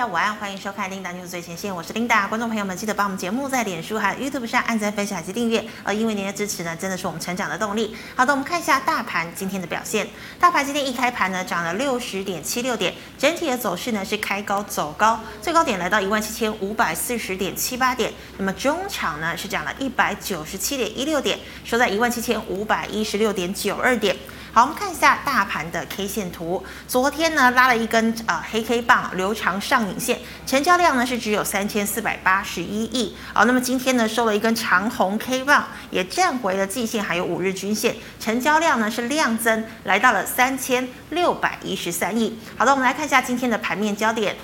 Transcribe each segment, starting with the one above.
家午安，欢迎收看《Linda News 最前线》，我是 Linda。观众朋友们，记得帮我们节目在脸书还有 YouTube 上按赞、分享及订阅。呃，因为您的支持呢，真的是我们成长的动力。好的，我们看一下大盘今天的表现。大盘今天一开盘呢，涨了六十点七六点，整体的走势呢是开高走高，最高点来到一万七千五百四十点七八点。那么中场呢是涨了一百九十七点一六点，收在一万七千五百一十六点九二点。好，我们看一下大盘的 K 线图。昨天呢拉了一根、呃、黑 K 棒，留长上影线，成交量呢是只有三千四百八十一亿。好，那么今天呢收了一根长红 K 棒，也站回了季线还有五日均线，成交量呢是量增，来到了三千六百一十三亿。好的，我们来看一下今天的盘面焦点。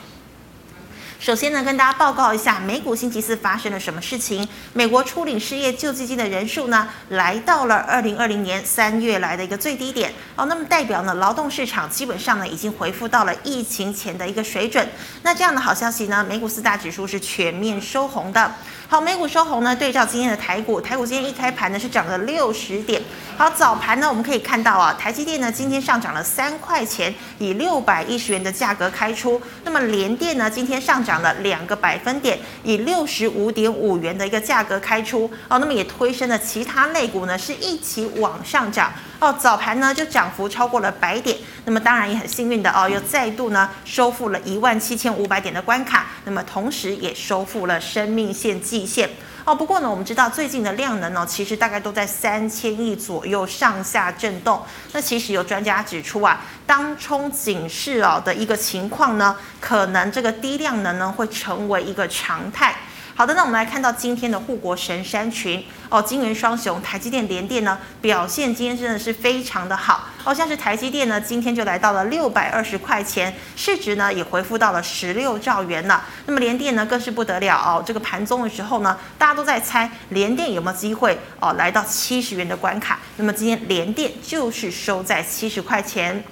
首先呢，跟大家报告一下，美股星期四发生了什么事情？美国初领失业救济金的人数呢，来到了二零二零年三月来的一个最低点哦。那么代表呢，劳动市场基本上呢，已经回复到了疫情前的一个水准。那这样的好消息呢，美股四大指数是全面收红的。好，美股收红呢，对照今天的台股，台股今天一开盘呢是涨了六十点。好，早盘呢我们可以看到啊，台积电呢今天上涨了三块钱，以六百一十元的价格开出。那么联电呢今天上涨了两个百分点，以六十五点五元的一个价格开出。哦，那么也推升了其他类股呢是一起往上涨。哦，早盘呢就涨幅超过了百点，那么当然也很幸运的哦，又再度呢收复了一万七千五百点的关卡，那么同时也收复了生命线季线。哦，不过呢，我们知道最近的量能呢，其实大概都在三千亿左右上下震动。那其实有专家指出啊，当冲警示哦的一个情况呢，可能这个低量能呢会成为一个常态。好的，那我们来看到今天的护国神山群哦，金圆双雄台积电、联电呢表现今天真的是非常的好哦，像是台积电呢今天就来到了六百二十块钱，市值呢也恢复到了十六兆元了。那么联电呢更是不得了哦，这个盘中的时候呢，大家都在猜联电有没有机会哦来到七十元的关卡。那么今天联电就是收在七十块钱。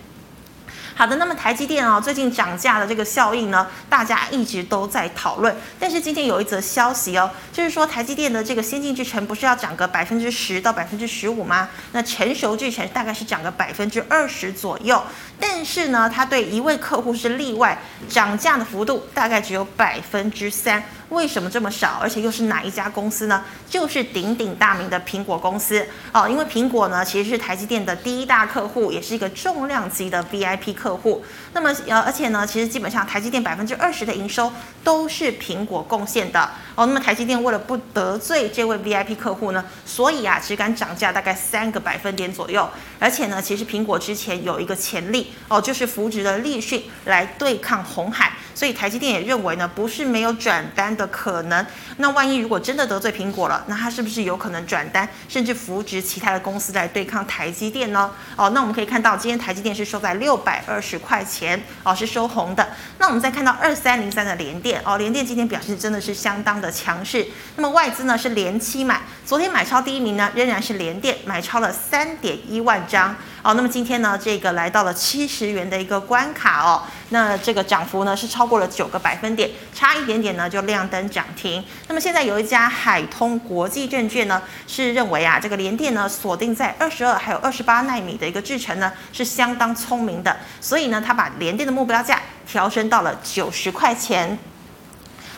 好的，那么台积电啊、哦，最近涨价的这个效应呢，大家一直都在讨论。但是今天有一则消息哦，就是说台积电的这个先进制程不是要涨个百分之十到百分之十五吗？那成熟制程大概是涨个百分之二十左右。但是呢，它对一位客户是例外，涨价的幅度大概只有百分之三。为什么这么少？而且又是哪一家公司呢？就是鼎鼎大名的苹果公司哦。因为苹果呢，其实是台积电的第一大客户，也是一个重量级的 VIP 客客户。那么呃，而且呢，其实基本上台积电百分之二十的营收都是苹果贡献的哦。那么台积电为了不得罪这位 VIP 客户呢，所以啊，只敢涨价大概三个百分点左右。而且呢，其实苹果之前有一个潜力哦，就是扶植的立讯来对抗红海。所以台积电也认为呢，不是没有转单的可能。那万一如果真的得罪苹果了，那它是不是有可能转单，甚至扶植其他的公司来对抗台积电呢？哦，那我们可以看到，今天台积电是收在六百二十块钱，哦，是收红的。那我们再看到二三零三的联电，哦，联电今天表现真的是相当的强势。那么外资呢是连期买，昨天买超第一名呢仍然是联电，买超了三点一万张。哦，那么今天呢，这个来到了七十元的一个关卡哦，那这个涨幅呢是超过了九个百分点，差一点点呢就亮灯涨停。那么现在有一家海通国际证券呢是认为啊，这个联电呢锁定在二十二还有二十八纳米的一个制程呢是相当聪明的，所以呢他把联电的目标价调升到了九十块钱。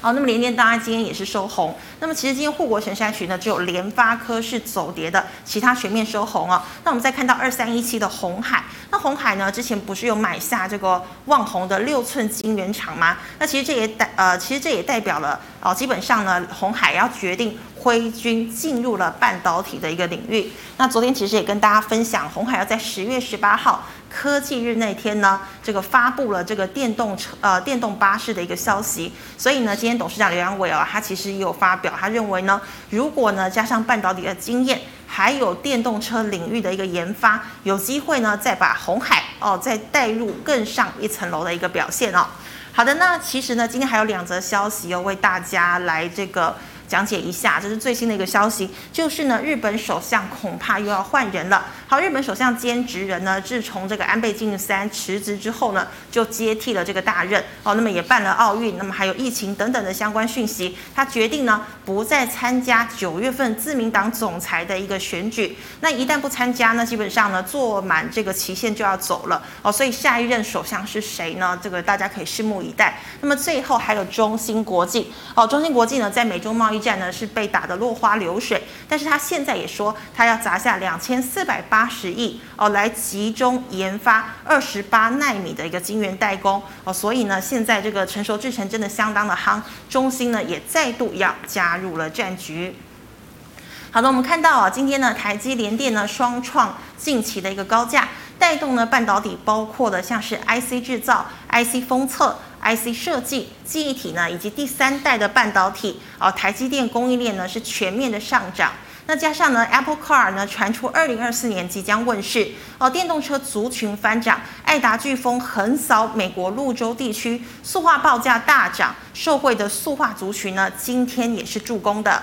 好，那么联电当然今天也是收红。那么其实今天护国神山群呢，只有联发科是走跌的，其他全面收红哦。那我们再看到二三一七的红海，那红海呢之前不是有买下这个旺宏的六寸晶圆厂吗？那其实这也代呃，其实这也代表了哦，基本上呢，红海要决定挥军进入了半导体的一个领域。那昨天其实也跟大家分享，红海要在十月十八号。科技日那天呢，这个发布了这个电动车呃电动巴士的一个消息，所以呢，今天董事长刘扬伟啊，他其实也有发表，他认为呢，如果呢加上半导体的经验，还有电动车领域的一个研发，有机会呢再把红海哦再带入更上一层楼的一个表现哦。好的，那其实呢，今天还有两则消息要为大家来这个。讲解一下，这是最新的一个消息，就是呢，日本首相恐怕又要换人了。好，日本首相菅直人呢，自从这个安倍晋三辞职之后呢，就接替了这个大任。哦，那么也办了奥运，那么还有疫情等等的相关讯息，他决定呢，不再参加九月份自民党总裁的一个选举。那一旦不参加呢，基本上呢，做满这个期限就要走了。哦，所以下一任首相是谁呢？这个大家可以拭目以待。那么最后还有中芯国际。哦，中芯国际呢，在美中贸易战呢是被打得落花流水，但是他现在也说他要砸下两千四百八十亿哦，来集中研发二十八奈米的一个晶圆代工哦，所以呢，现在这个成熟制程真的相当的夯，中芯呢也再度要加入了战局。好的，我们看到啊，今天呢，台积联电呢双创近期的一个高价，带动呢半导体包括的像是 IC 制造、IC 封测。IC 设计、记忆体呢，以及第三代的半导体，哦，台积电供应链呢是全面的上涨。那加上呢，Apple Car 呢传出二零二四年即将问世，哦，电动车族群翻涨，爱达飓风横扫美国路州地区，塑化报价大涨，受惠的塑化族群呢，今天也是助攻的。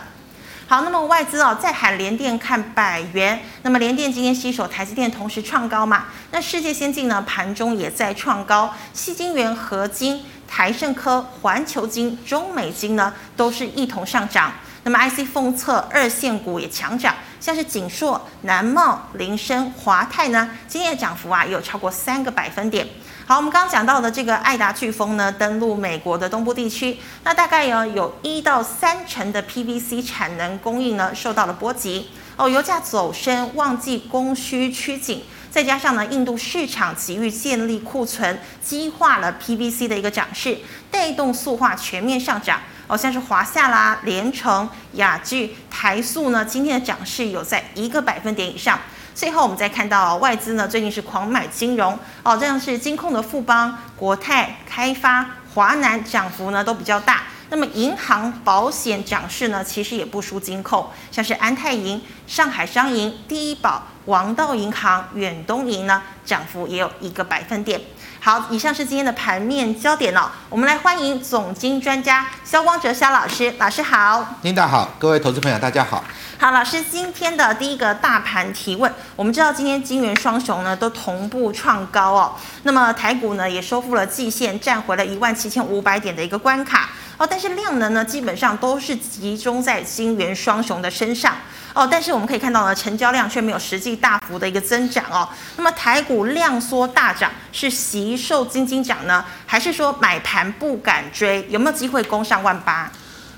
好，那么外资哦，在喊联电看百元，那么联电今天携手台积电同时创高嘛？那世界先进呢盘中也在创高，矽晶圆、合金、台盛科、环球金、中美金呢都是一同上涨。那么 IC 封测二线股也强涨，像是景硕、南茂、林深、华泰呢，今天的涨幅啊有超过三个百分点。好，我们刚刚讲到的这个爱达飓风呢，登陆美国的东部地区，那大概有有一到三成的 PVC 产能供应呢受到了波及。哦，油价走升，旺季供需趋紧，再加上呢，印度市场急于建立库存，激化了 PVC 的一个涨势，带动塑化全面上涨。哦，像是华夏啦、联成、雅聚、台塑呢，今天的涨势有在一个百分点以上。最后，我们再看到外资呢，最近是狂买金融哦，这样是金控的富邦、国泰、开发、华南涨幅呢都比较大。那么银行、保险涨势呢，其实也不输金控，像是安泰银、上海商银、第一保、王道银行、远东银呢，涨幅也有一个百分点。好，以上是今天的盘面焦点哦。我们来欢迎总经专家萧光哲萧老师，老师好。领导好，各位投资朋友大家好。好，老师，今天的第一个大盘提问，我们知道今天金元双雄呢都同步创高哦，那么台股呢也收复了季线，站回了一万七千五百点的一个关卡哦，但是量能呢基本上都是集中在金元双雄的身上哦，但是我们可以看到呢，成交量却没有实际大幅的一个增长哦，那么台股量缩大涨，是惜售金金涨呢，还是说买盘不敢追？有没有机会攻上万八？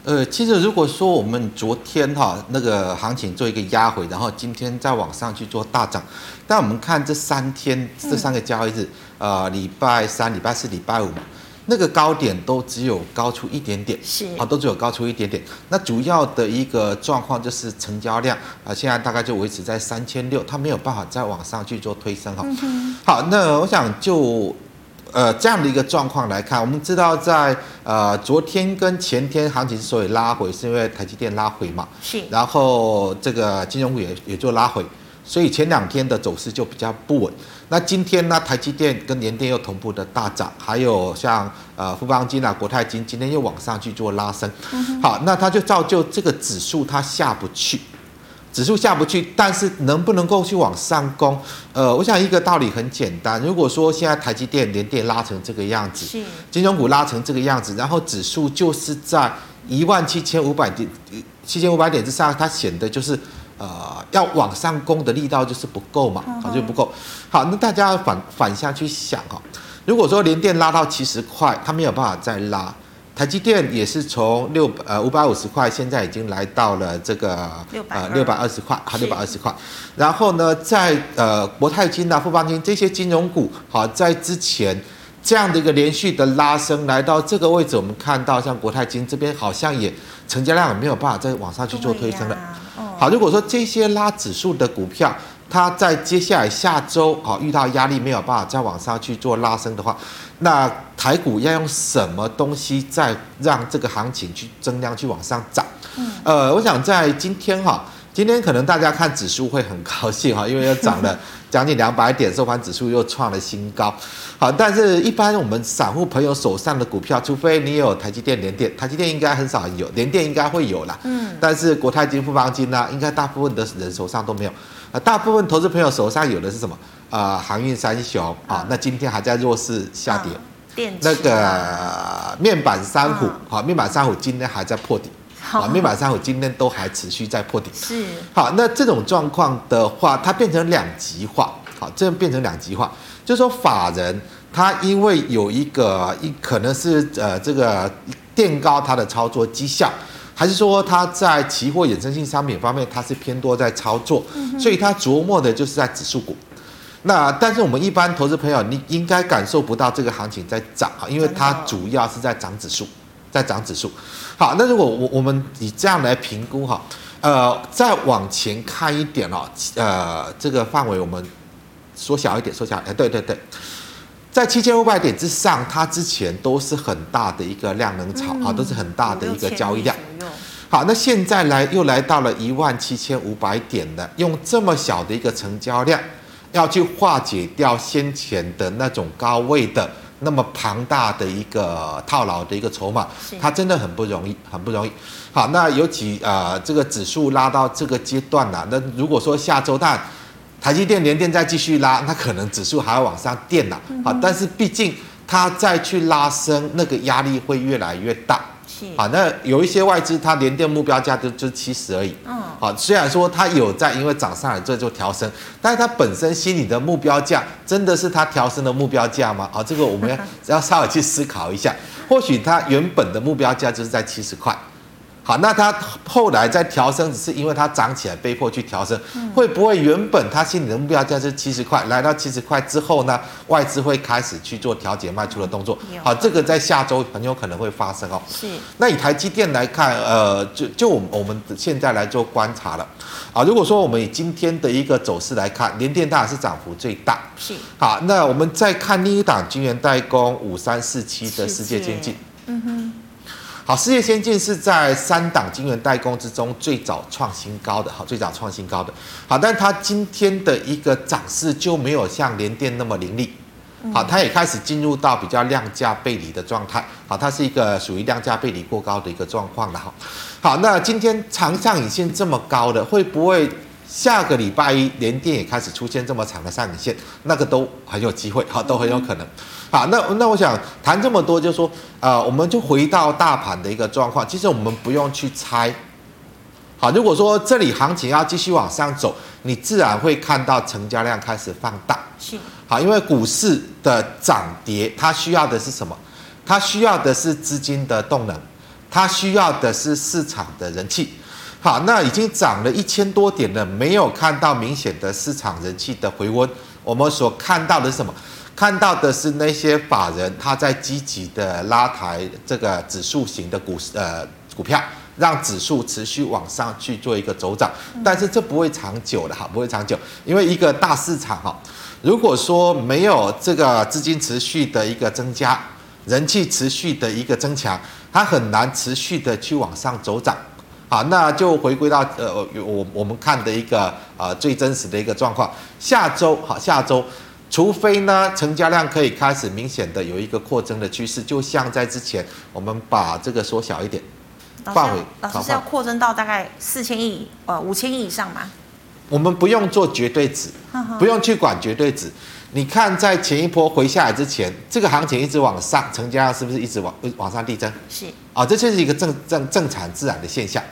呃，其实如果说我们昨天哈那个行情做一个压回，然后今天再往上去做大涨，但我们看这三天这三个交易日，呃，礼拜三、礼拜四、礼拜五嘛，那个高点都只有高出一点点，是啊，都只有高出一点点。那主要的一个状况就是成交量啊，现在大概就维持在三千六，它没有办法再往上去做推升哈。好，那我想就。呃，这样的一个状况来看，我们知道在呃昨天跟前天行情之所以拉回，是因为台积电拉回嘛，是，然后这个金融股也也做拉回，所以前两天的走势就比较不稳。那今天呢，台积电跟联电又同步的大涨，还有像呃富邦金啊、国泰金今天又往上去做拉升，嗯、好，那它就造就这个指数它下不去。指数下不去，但是能不能够去往上攻？呃，我想一个道理很简单，如果说现在台积电、连电拉成这个样子，是金融股拉成这个样子，然后指数就是在一万七千五百点、七千五百点之上，它显得就是呃要往上攻的力道就是不够嘛，好、嗯、就不够。好，那大家反反向去想哈，如果说连电拉到七十块，它没有办法再拉。台积电也是从六呃五百五十块，现在已经来到了这个呃六百二十块，好六百二十块。然后呢，在呃国泰金啊、富邦金这些金融股，好，在之前这样的一个连续的拉升，来到这个位置，我们看到像国泰金这边好像也成交量也没有办法再往上去做推升了。好，如果说这些拉指数的股票，它在接下来下周啊遇到压力没有办法再往上去做拉升的话，那台股要用什么东西再让这个行情去增量去往上涨？嗯呃，我想在今天哈，今天可能大家看指数会很高兴哈，因为又涨了 将近两百点，收盘指数又创了新高。好，但是一般我们散户朋友手上的股票，除非你有台积电、联电，台积电应该很少有，联电应该会有啦。嗯，但是国泰金、富邦金呢，应该大部分的人手上都没有。啊，大部分投资朋友手上有的是什么？啊，航运三雄啊，嗯、那今天还在弱势下跌。电池那个面板三虎，好、嗯，面板三虎今天还在破底，好，面板三虎今天都还持续在破底。是，好，那这种状况的话，它变成两极化，好，这样变成两极化，就是说法人他因为有一个一可能是呃这个垫高他的操作绩效，还是说他在期货衍生性商品方面他是偏多在操作，嗯、所以他琢磨的就是在指数股。那但是我们一般投资朋友，你应该感受不到这个行情在涨啊，因为它主要是在涨指数，在涨指数。好，那如果我我们以这样来评估哈，呃，再往前看一点哦，呃，这个范围我们缩小一点，缩小，哎，对对对，在七千五百点之上，它之前都是很大的一个量能潮啊，都是很大的一个交易量。好，那现在来又来到了一万七千五百点的，用这么小的一个成交量。要去化解掉先前的那种高位的那么庞大的一个套牢的一个筹码，它真的很不容易，很不容易。好，那尤其呃这个指数拉到这个阶段了，那如果说下周但台积电、联电再继续拉，那可能指数还要往上垫了。好，但是毕竟它再去拉升，那个压力会越来越大。好，那有一些外资，它连电目标价就就七十而已。嗯，好，虽然说它有在因为涨上来这就调升，但是它本身心里的目标价真的是它调升的目标价吗？啊，这个我们要 要稍微去思考一下。或许它原本的目标价就是在七十块。好，那它后来在调升，只是因为它涨起来被迫去调升，会不会原本它心里的目标价是七十块，来到七十块之后呢，外资会开始去做调节卖出的动作？好，这个在下周很有可能会发生哦。是。那以台积电来看，呃，就就我们我们现在来做观察了，啊，如果说我们以今天的一个走势来看，联电大是涨幅最大。是。好，那我们再看另一档晶圆代工五三四七的世界经济。嗯哼。好，世界先进是在三档晶圆代工之中最早创新高的，好，最早创新高的，好，但它今天的一个涨势就没有像联电那么凌厉，好，它也开始进入到比较量价背离的状态，好，它是一个属于量价背离过高的一个状况了，哈，好，那今天长上影线这么高的，会不会？下个礼拜一，联电也开始出现这么长的上影线，那个都很有机会，好，都很有可能。好，那那我想谈这么多，就是说，呃，我们就回到大盘的一个状况。其实我们不用去猜。好，如果说这里行情要继续往上走，你自然会看到成交量开始放大。是。好，因为股市的涨跌，它需要的是什么？它需要的是资金的动能，它需要的是市场的人气。好，那已经涨了一千多点了，没有看到明显的市场人气的回温。我们所看到的是什么？看到的是那些法人他在积极的拉抬这个指数型的股呃股票，让指数持续往上去做一个走涨。但是这不会长久的哈，不会长久，因为一个大市场哈，如果说没有这个资金持续的一个增加，人气持续的一个增强，它很难持续的去往上走涨。好，那就回归到呃，我我们看的一个呃最真实的一个状况。下周好，下周，除非呢成交量可以开始明显的有一个扩增的趋势，就像在之前，我们把这个缩小一点范围，老师是要扩增到大概四千亿呃五千亿以上吗？我们不用做绝对值，不用去管绝对值。你看，在前一波回下来之前，这个行情一直往上，成交量是不是一直往往上递增？是啊，这就是一个正正正常自然的现象。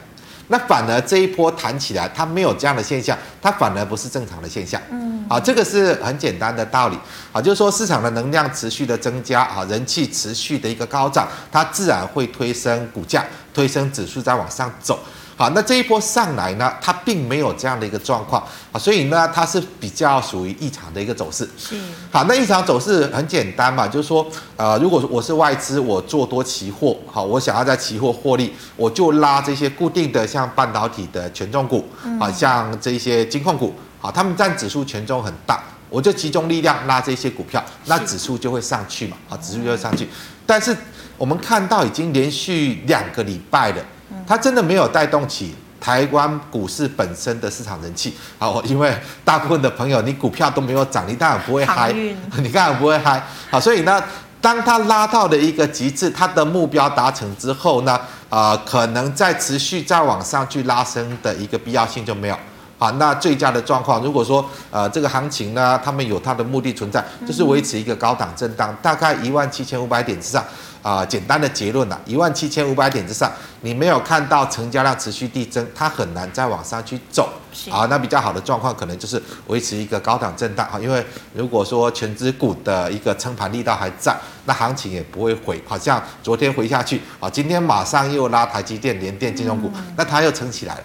那反而这一波弹起来，它没有这样的现象，它反而不是正常的现象。嗯，啊，这个是很简单的道理。啊，就是说市场的能量持续的增加，啊，人气持续的一个高涨，它自然会推升股价，推升指数再往上走。好，那这一波上来呢，它并没有这样的一个状况啊，所以呢，它是比较属于异常的一个走势。是。好，那异常走势很简单嘛，就是说，呃，如果我是外资，我做多期货，好，我想要在期货获利，我就拉这些固定的，像半导体的权重股，啊，像这些金控股，好，他们占指数权重很大，我就集中力量拉这些股票，那指数就会上去嘛，啊，指数就会上去。但是我们看到已经连续两个礼拜了。它真的没有带动起台湾股市本身的市场人气，好，因为大部分的朋友你股票都没有涨，你当然不会嗨，你当然不会嗨，好，所以呢，当它拉到了一个极致，它的目标达成之后呢，呃，可能再持续再往上去拉升的一个必要性就没有，好，那最佳的状况，如果说呃这个行情呢，他们有它的目的存在，就是维持一个高档震荡，大概一万七千五百点之上。啊、呃，简单的结论呐、啊，一万七千五百点之上，你没有看到成交量持续递增，它很难再往上去走。啊，那比较好的状况可能就是维持一个高档震荡啊，因为如果说全指股的一个撑盘力道还在，那行情也不会回，好像昨天回下去啊，今天马上又拉台积电、联电金融股，那它又撑起来了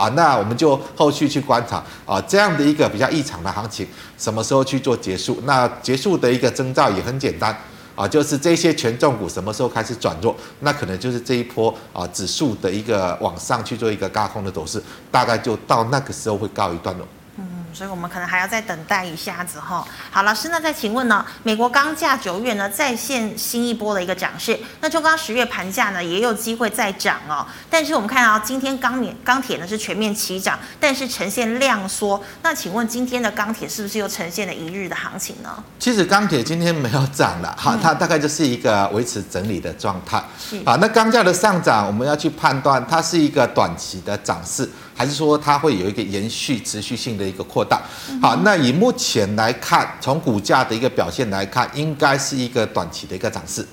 啊，那我们就后续去观察啊，这样的一个比较异常的行情，什么时候去做结束？那结束的一个征兆也很简单。啊，就是这些权重股什么时候开始转弱，那可能就是这一波啊指数的一个往上去做一个高空的走势，大概就到那个时候会告一段落。所以我们可能还要再等待一下子哈。好，老师，那再请问呢？美国钢价九月呢再现新一波的一个涨势，那中钢十月盘价呢也有机会再涨哦。但是我们看到今天钢铁钢铁呢是全面齐涨，但是呈现量缩。那请问今天的钢铁是不是又呈现了一日的行情呢？其实钢铁今天没有涨了，哈，它大概就是一个维持整理的状态。好，那钢价的上涨，我们要去判断它是一个短期的涨势。还是说它会有一个延续、持续性的一个扩大？好，那以目前来看，从股价的一个表现来看，应该是一个短期的一个涨势。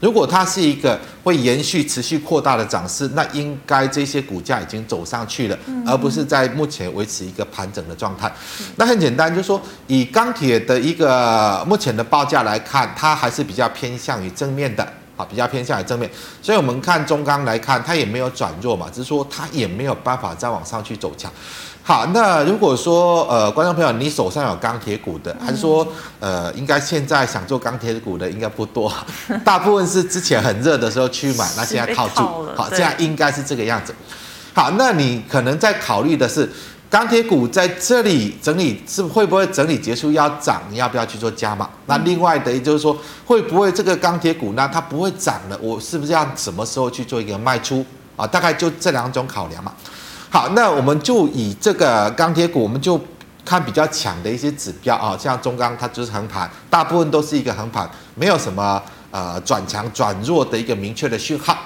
如果它是一个会延续、持续扩大的涨势，那应该这些股价已经走上去了，而不是在目前维持一个盘整的状态。那很简单，就是说以钢铁的一个目前的报价来看，它还是比较偏向于正面的。好，比较偏向于正面，所以我们看中钢来看，它也没有转弱嘛，只是说它也没有办法再往上去走强。好，那如果说呃，观众朋友你手上有钢铁股的，还是说呃，应该现在想做钢铁股的应该不多，大部分是之前很热的时候去买，那现在套住。好，这样应该是这个样子。好，那你可能在考虑的是。钢铁股在这里整理是会不会整理结束要涨？你要不要去做加码？那另外的，也就是说，会不会这个钢铁股呢？它不会涨了，我是不是要什么时候去做一个卖出啊？大概就这两种考量嘛。好，那我们就以这个钢铁股，我们就看比较强的一些指标啊，像中钢它就是横盘，大部分都是一个横盘，没有什么呃转强转弱的一个明确的讯号。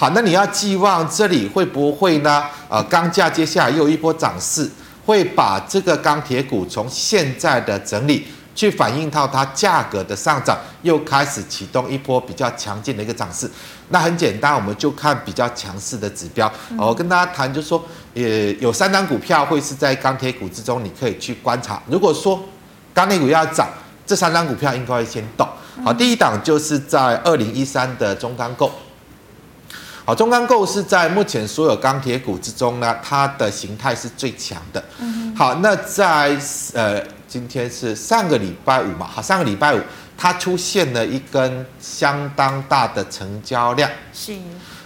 好，那你要寄望这里会不会呢？呃，钢价接下来又一波涨势，会把这个钢铁股从现在的整理去反映到它价格的上涨，又开始启动一波比较强劲的一个涨势。那很简单，我们就看比较强势的指标。我跟大家谈，就说，呃，有三张股票会是在钢铁股之中，你可以去观察。如果说钢铁股要涨，这三张股票应该会先动。好，第一档就是在二零一三的中钢构。好，中钢构是在目前所有钢铁股之中呢，它的形态是最强的。好，那在呃，今天是上个礼拜五嘛，好，上个礼拜五它出现了一根相当大的成交量。是。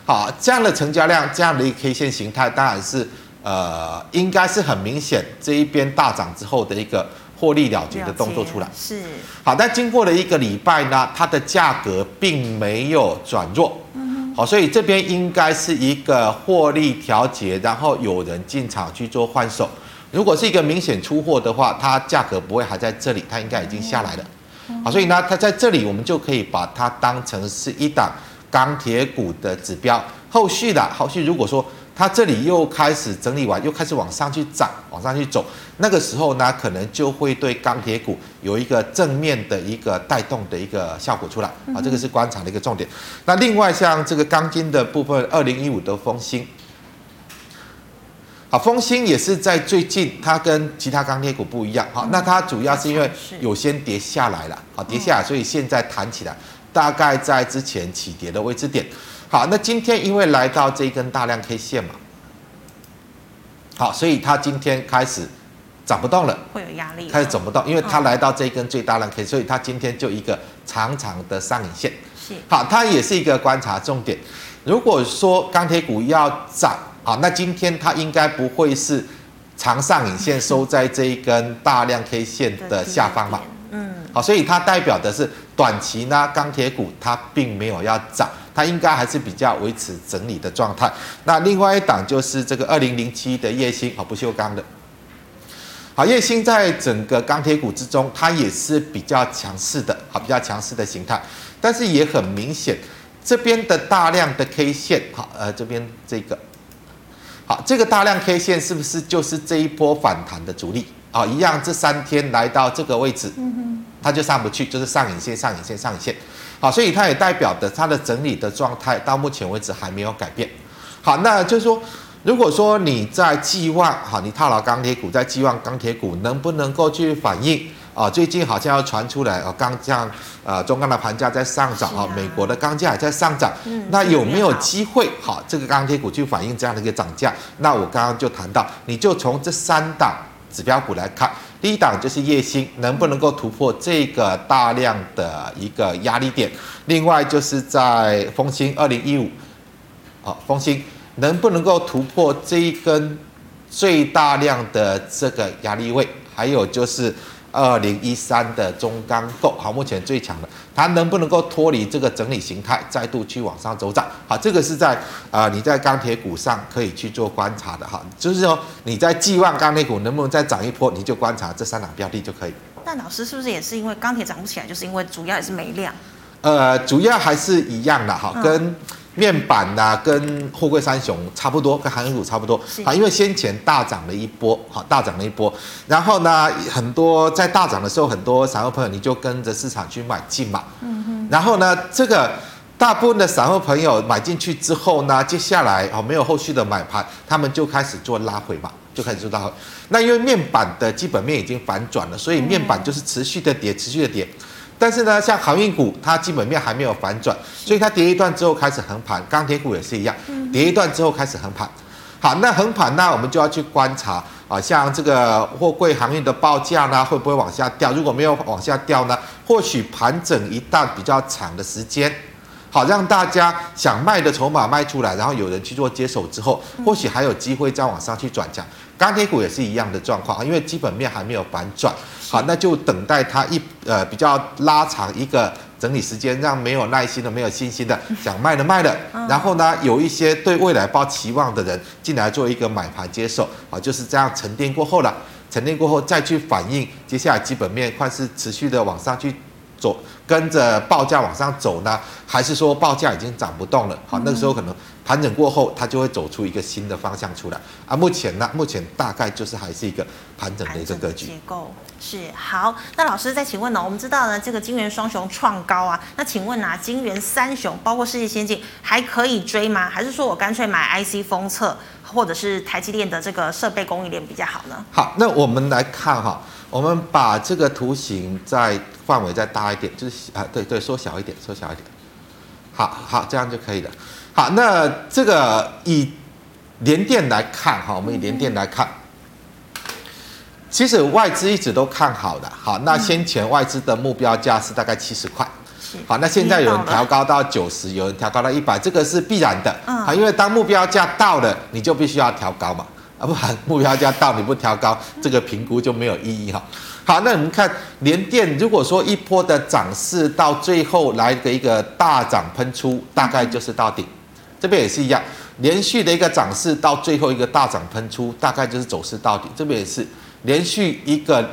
好，这样的成交量，这样的一个 K 线形态，当然是呃，应该是很明显这一边大涨之后的一个获利了结的动作出来。是。好，但经过了一个礼拜呢，它的价格并没有转弱。好，所以这边应该是一个获利调节，然后有人进场去做换手。如果是一个明显出货的话，它价格不会还在这里，它应该已经下来了。好，所以呢，它在这里我们就可以把它当成是一档钢铁股的指标。后续的，后续如果说。它这里又开始整理完，又开始往上去涨，往上去走，那个时候呢，可能就会对钢铁股有一个正面的一个带动的一个效果出来。啊，这个是观察的一个重点。那另外像这个钢筋的部分，二零一五的风兴，好，风兴也是在最近，它跟其他钢铁股不一样，好，那它主要是因为有先跌下来了，好，跌下来，所以现在弹起来，大概在之前起跌的位置点。好，那今天因为来到这一根大量 K 线嘛，好，所以它今天开始涨不动了，会有压力，开始走不动，因为它来到这一根最大量 K，所以它今天就一个长长的上影线。是，好，它也是一个观察重点。如果说钢铁股要涨，好，那今天它应该不会是长上影线收在这一根大量 K 线的下方嘛？嗯，好，所以它代表的是短期呢，钢铁股它并没有要涨。它应该还是比较维持整理的状态。那另外一档就是这个二零零七的烨兴，好，不锈钢的。好，烨兴在整个钢铁股之中，它也是比较强势的，好，比较强势的形态。但是也很明显，这边的大量的 K 线，好，呃，这边这个，好，这个大量 K 线是不是就是这一波反弹的主力啊？一样，这三天来到这个位置，它就上不去，就是上影线、上影线、上影线。好，所以它也代表的它的整理的状态到目前为止还没有改变。好，那就是说。如果说你在寄望，哈，你套牢钢铁股，在寄望钢铁股能不能够去反映啊？最近好像要传出来，哦，钢价，呃，中钢的盘价在上涨，啊，美国的钢价也在上涨，嗯，那有没有机会，好，这个钢铁股去反映这样的一个涨价？那我刚刚就谈到，你就从这三档指标股来看，第一档就是夜星，能不能够突破这个大量的一个压力点？另外就是在风星二零一五，好，风星。能不能够突破这一根最大量的这个压力位？还有就是二零一三的中钢构，好，目前最强的，它能不能够脱离这个整理形态，再度去往上走涨？好，这个是在啊、呃、你在钢铁股上可以去做观察的哈，就是说你在寄望钢铁股能不能再涨一波，你就观察这三档标的就可以。但老师是不是也是因为钢铁涨不起来，就是因为主要也是没量？呃，主要还是一样的哈，跟。嗯面板呐、啊，跟货柜三雄差不多，跟航运股差不多。啊，因为先前大涨了一波，好，大涨了一波，然后呢，很多在大涨的时候，很多散户朋友你就跟着市场去买进嘛，嗯哼，然后呢，这个大部分的散户朋友买进去之后呢，接下来哦没有后续的买盘，他们就开始做拉回嘛，就开始做拉回，那因为面板的基本面已经反转了，所以面板就是持续的跌，持续的跌。但是呢，像航运股，它基本面还没有反转，所以它跌一段之后开始横盘。钢铁股也是一样，跌一段之后开始横盘。好，那横盘呢，我们就要去观察啊，像这个货柜航运的报价呢，会不会往下掉？如果没有往下掉呢，或许盘整一段比较长的时间，好，让大家想卖的筹码卖出来，然后有人去做接手之后，或许还有机会再往上去转强。钢铁股也是一样的状况，因为基本面还没有反转。好，那就等待它一呃比较拉长一个整理时间，让没有耐心的、没有信心的 想卖的卖的，然后呢，有一些对未来抱期望的人进来做一个买盘接手，啊，就是这样沉淀过后了，沉淀过后再去反映接下来基本面况是持续的往上去走，跟着报价往上走呢，还是说报价已经涨不动了？好，那个时候可能。盘整过后，它就会走出一个新的方向出来啊。目前呢，目前大概就是还是一个盘整的一个格局。结构是好。那老师再请问呢？我们知道呢，这个晶圆双雄创高啊。那请问啊，晶圆三雄包括世界先进还可以追吗？还是说我干脆买 IC 封测或者是台积电的这个设备供应链比较好呢？好，那我们来看哈，我们把这个图形再范围再大一点，就是啊，对对，缩小一点，缩小一点。好好，这样就可以了。好，那这个以联电来看，哈，我们以联电来看，其实外资一直都看好的，好，那先前外资的目标价是大概七十块，好，那现在有人调高到九十，有人调高到一百，这个是必然的，好，因为当目标价到了，你就必须要调高嘛，啊，不然目标价到你不调高，这个评估就没有意义哈。好，那我们看联电，如果说一波的涨势到最后来的一个大涨喷出，大概就是到顶。这边也是一样，连续的一个涨势到最后一个大涨喷出，大概就是走势到底。这边也是连续一个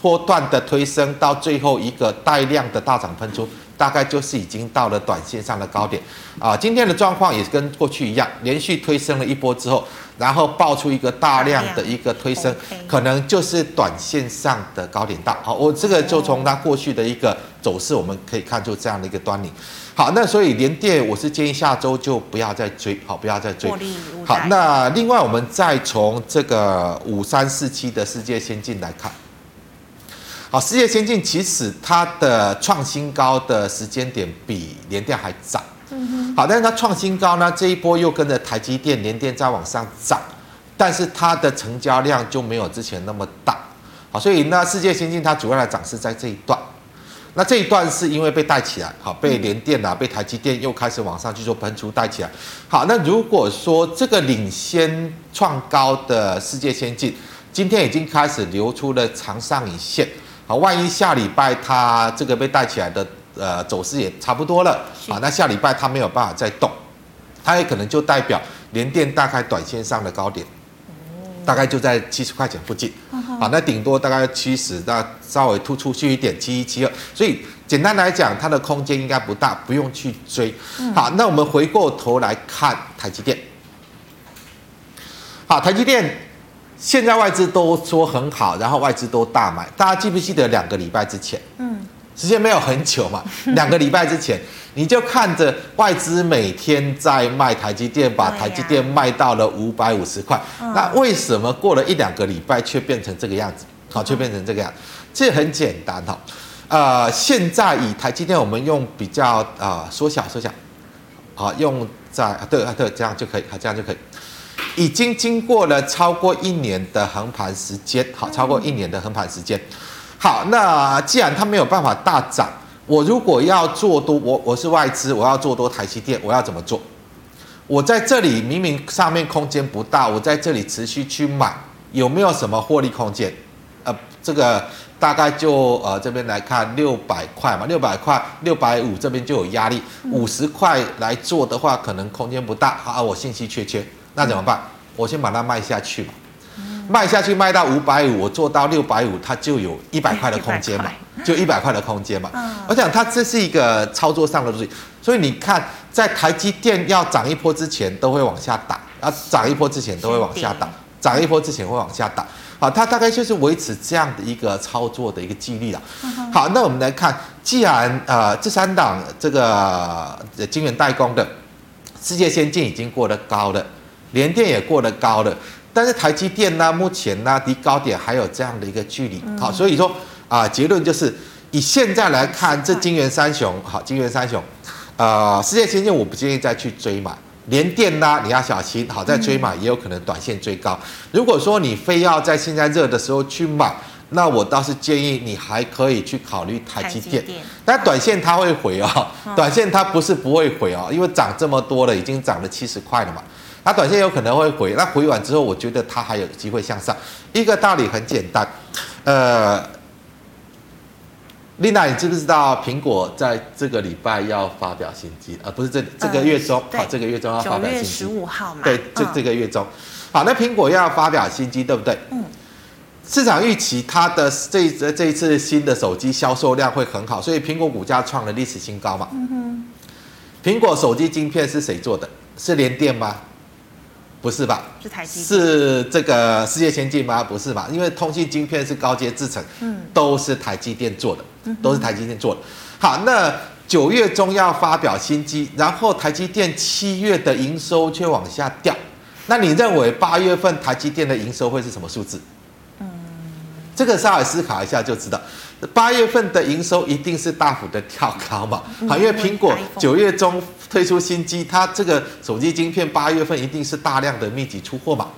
波段的推升，到最后一个带量的大涨喷出，大概就是已经到了短线上的高点。啊，今天的状况也跟过去一样，连续推升了一波之后，然后爆出一个大量的一个推升，可能就是短线上的高点到。好，我这个就从它过去的一个走势，我们可以看出这样的一个端倪。好，那所以连电，我是建议下周就不要再追，好，不要再追。好，那另外我们再从这个五三四七的世界先进来看。好，世界先进其实它的创新高的时间点比联电还早。嗯哼。好，但是它创新高呢，这一波又跟着台积电、联电在往上涨，但是它的成交量就没有之前那么大。好，所以那世界先进它主要的涨势在这一段。那这一段是因为被带起来，好，被联电啊，被台积电又开始往上去做喷出带起来。好，那如果说这个领先创高的世界先进，今天已经开始流出了长上影线，好，万一下礼拜它这个被带起来的呃走势也差不多了，啊，那下礼拜它没有办法再动，它也可能就代表联电大概短线上的高点。大概就在七十块钱附近，好，那顶多大概七十，那稍微突出去一点，七一七二，所以简单来讲，它的空间应该不大，不用去追。好，那我们回过头来看台积电。好，台积电现在外资都说很好，然后外资都大买。大家记不记得两个礼拜之前？嗯，时间没有很久嘛，两个礼拜之前，你就看着外资每天在卖台积电，把台积电卖到了五百五十块。那为什么过了一两个礼拜却变成这个样子？好，却变成这个样子。这很简单哈。呃，现在以台积电，我们用比较啊缩小缩小，好，用在对啊对，这样就可以，好，这样就可以。已经经过了超过一年的横盘时间，好，超过一年的横盘时间。好，那既然它没有办法大涨，我如果要做多，我我是外资，我要做多台积电，我要怎么做？我在这里明明上面空间不大，我在这里持续去买，有没有什么获利空间？呃，这个。大概就呃这边来看六百块嘛，六百块六百五这边就有压力，五十块来做的话可能空间不大，好，我信息缺缺，那怎么办？我先把它卖下去嘛，卖下去卖到五百五，我做到六百五，它就有一百块的空间嘛，就一百块的空间嘛。我想它这是一个操作上的东西，所以你看在台积电要涨一波之前都会往下打，啊涨一波之前都会往下打，涨一波之前会往下打。好，它大概就是维持这样的一个操作的一个纪律了。好，那我们来看，既然呃这三档这个晶圆代工的世界先进已经过得高了，联电也过得高了，但是台积电呢，目前呢离高点还有这样的一个距离。好，所以说啊、呃，结论就是以现在来看，这金圆三雄，好，金圆三雄，呃，世界先进我不建议再去追买。联电呢，你要小心，好，再追买也有可能短线追高。如果说你非要在现在热的时候去买，那我倒是建议你还可以去考虑台积电。但短线它会回哦，短线它不是不会回哦，因为涨这么多了，已经涨了七十块了嘛。它短线有可能会回，那回完之后，我觉得它还有机会向上。一个道理很简单，呃。丽娜，你知不知道苹果在这个礼拜要发表新机？呃，不是这这个月中，好，这个月中要发表新机。十五号嘛。对，这这个月中，好，那苹果要发表新机，对不对？嗯。市场预期它的这一这一次新的手机销售量会很好，所以苹果股价创了历史新高嘛。嗯哼。苹果手机晶片是谁做的？是联电吗？不是吧？是台积电。是这个世界先进吗？不是吧？因为通信晶片是高阶制程，嗯，都是台积电做的。都是台积电做的。好，那九月中要发表新机，然后台积电七月的营收却往下掉。那你认为八月份台积电的营收会是什么数字？嗯，这个稍微思考一下就知道，八月份的营收一定是大幅的跳高嘛。好，因为苹果九月中推出新机，它这个手机晶片八月份一定是大量的密集出货嘛。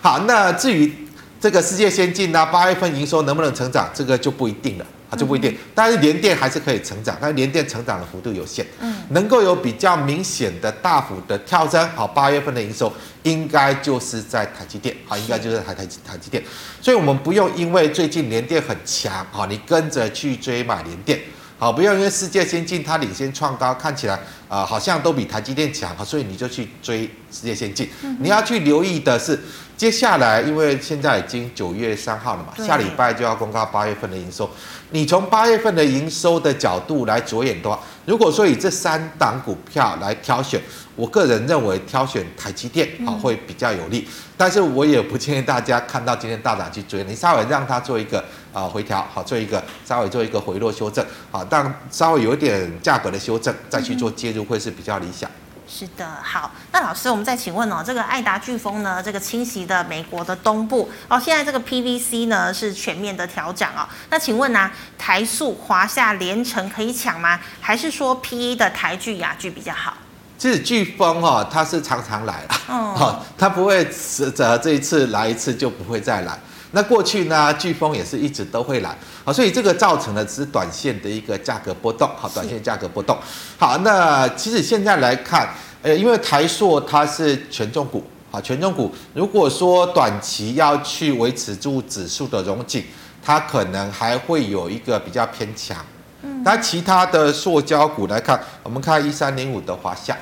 好，那至于这个世界先进呢，八月份营收能不能成长，这个就不一定了。就不一定，但是联电还是可以成长，但是联电成长的幅度有限，嗯，能够有比较明显的大幅的跳升，好，八月份的营收应该就是在台积电，好，应该就是台台台积电，所以我们不用因为最近联电很强，好，你跟着去追买联电，好，不要因为世界先进它领先创高，看起来啊、呃、好像都比台积电强，好，所以你就去追世界先进，你要去留意的是。接下来，因为现在已经九月三号了嘛，下礼拜就要公告八月份的营收。你从八月份的营收的角度来着眼的话，如果说以这三档股票来挑选，我个人认为挑选台积电啊会比较有利。但是我也不建议大家看到今天大涨去追，你稍微让它做一个啊回调，好做一个稍微做一个回落修正，好，当稍微有一点价格的修正再去做介入会是比较理想。是的，好，那老师，我们再请问哦，这个爱达飓风呢，这个侵袭的美国的东部哦，现在这个 PVC 呢是全面的调涨哦，那请问呢、啊，台塑、华夏、联成可以抢吗？还是说 PE 的台聚、雅聚比较好？其实飓风哦，它是常常来了，哦，它不会是这这一次来一次就不会再来。那过去呢，飓风也是一直都会来，好，所以这个造成的只是短线的一个价格波动，好，短线价格波动。好，那其实现在来看，呃，因为台塑它是权重股，好，权重股，如果说短期要去维持住指数的融景，它可能还会有一个比较偏强。嗯，那其他的塑胶股来看，我们看一三零五的华夏。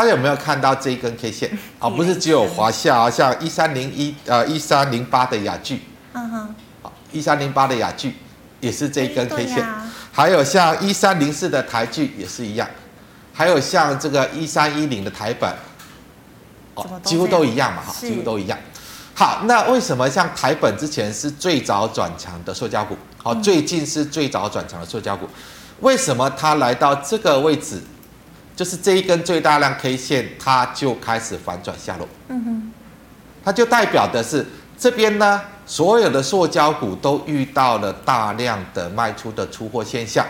大家有没有看到这一根 K 线？啊？不是只有华夏啊，像一三零一呃一三零八的雅聚，嗯哼，好一三零八的雅聚也是这一根 K 线，还有像一三零四的台聚也是一样，还有像这个一三一零的台本，哦，几乎都一样嘛，哈，几乎都一样。好，那为什么像台本之前是最早转强的塑胶股，好，最近是最早转强的塑胶股，为什么它来到这个位置，就是这一根最大量 K 线，它就开始反转下落？嗯哼，它就代表的是这边呢，所有的塑胶股都遇到了大量的卖出的出货现象。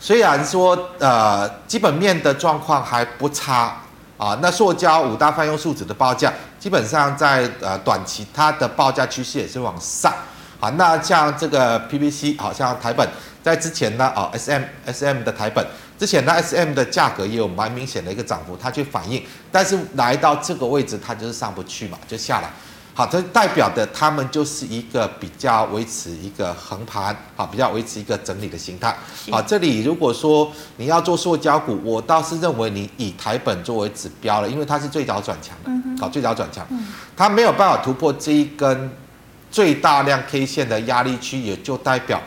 虽然说呃基本面的状况还不差啊，那塑胶五大泛用树脂的报价基本上在呃短期它的报价趋势也是往上啊。那像这个 PVC 好像台本在之前呢啊 SM SM 的台本之前呢 SM 的价格也有蛮明显的一个涨幅，它去反映，但是来到这个位置它就是上不去嘛，就下来。好，这代表的他们就是一个比较维持一个横盘，好，比较维持一个整理的形态。好，这里如果说你要做塑胶股，我倒是认为你以台本作为指标了，因为它是最早转强的，好，最早转强，它没有办法突破这一根最大量 K 线的压力区，也就代表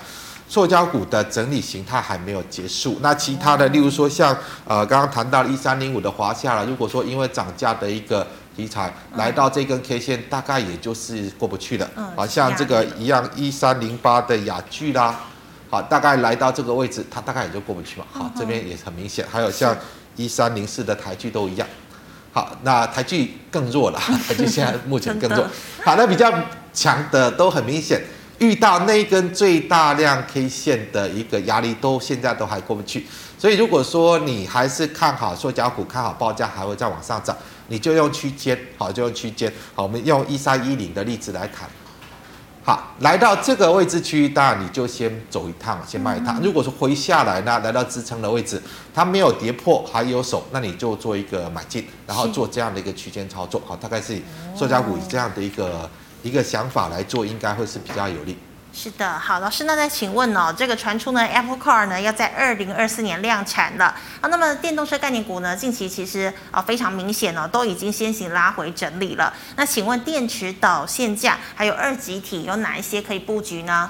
塑胶股的整理形态还没有结束。那其他的，例如说像呃刚刚谈到一三零五的华夏了，如果说因为涨价的一个题材来到这根 K 线，大概也就是过不去了。好像这个一样，一三零八的雅聚啦，好，大概来到这个位置，它大概也就过不去嘛。好，这边也很明显，还有像一三零四的台剧都一样。好，那台剧更弱了，台剧现在目前更弱。好，那比较强的都很明显，遇到那根最大量 K 线的一个压力，都现在都还过不去。所以如果说你还是看好塑胶股，看好报价还会再往上涨。你就用区间，好，就用区间，好，我们用一三一零的例子来看，好，来到这个位置区域，当然你就先走一趟，先卖一趟。如果说回下来呢，来到支撑的位置，它没有跌破，还有手，那你就做一个买进，然后做这样的一个区间操作，好，大概是塑胶股以这样的一个一个想法来做，应该会是比较有利。是的，好，老师，那再请问哦，这个传出呢，Apple Car 呢要在二零二四年量产了啊。那么电动车概念股呢，近期其实啊非常明显哦，都已经先行拉回整理了。那请问电池导线架还有二极体有哪一些可以布局呢？